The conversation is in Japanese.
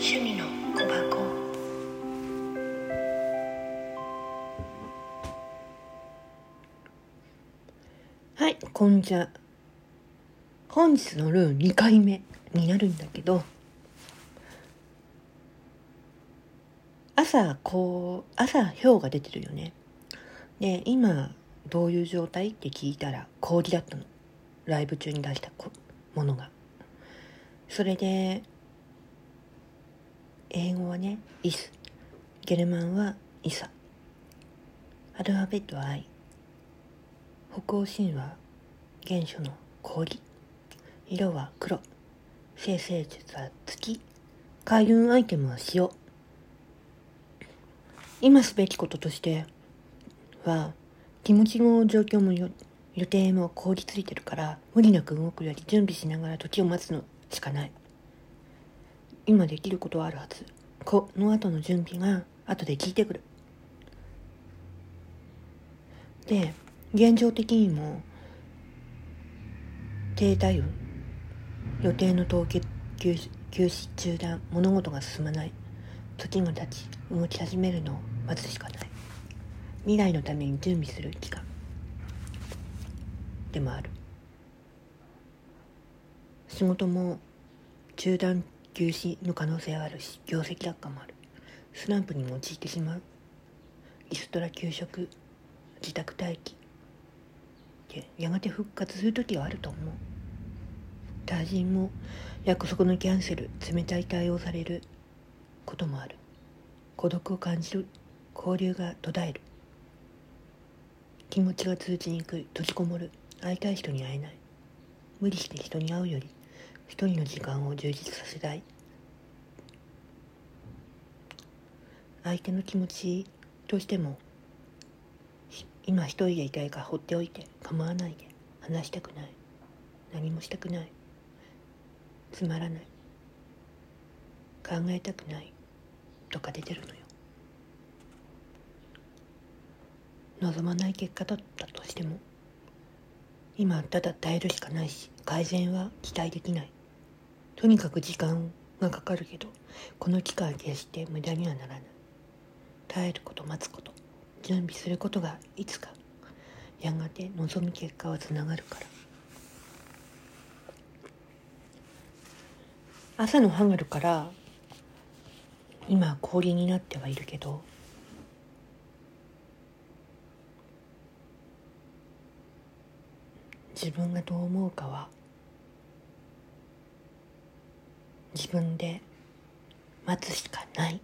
趣味の小箱。はいこんじゃ本日のルー2回目になるんだけど朝こう朝氷が出てるよね。で今どういう状態って聞いたら氷だったの。ライブ中に出したものが。それで英語はね「イス」ゲルマンは「イサ」アルファベットは「愛」北欧神話原初の氷色は黒。生成術は月。開運アイテムは塩。今すべきこととしては気持ちも状況も予定も凍りついてるから無理なく動くより準備しながら時を待つのしかない。今できることはあるはず。この後の準備が後で聞いてくる。で現状的にも低体運予定の凍結休止中断物事が進まない時が経ち動き始めるのを待つしかない。未来のために準備する期間。でもある。仕事も中断休止の可能性はあるし業績悪化もある。スランプに陥ってしまう。リストラ休職自宅待機。でやがて復活する時はあると思う。他人も約束のキャンセル冷たい対応されることもある。孤独を感じる。交流が途絶える。気持ちが通じにくい。閉じこもる。会いたい人に会えない。無理して人に会うより一人の時間を充実させたい。相手の気持ちとしても今一人でいたいから放っておいて構わないで話したくない。何もしたくない。つまらない。考えたくない。とか出てるのよ。望まない結果だったとしても今ただ耐えるしかないし改善は期待できない。とにかく時間がかかるけどこの期間は決して無駄にはならない。耐えること待つこと。準備することがいつか。やがて望む結果はつながるから。朝のハンガルから今氷になってはいるけど自分がどう思うかは自分で待つしかない。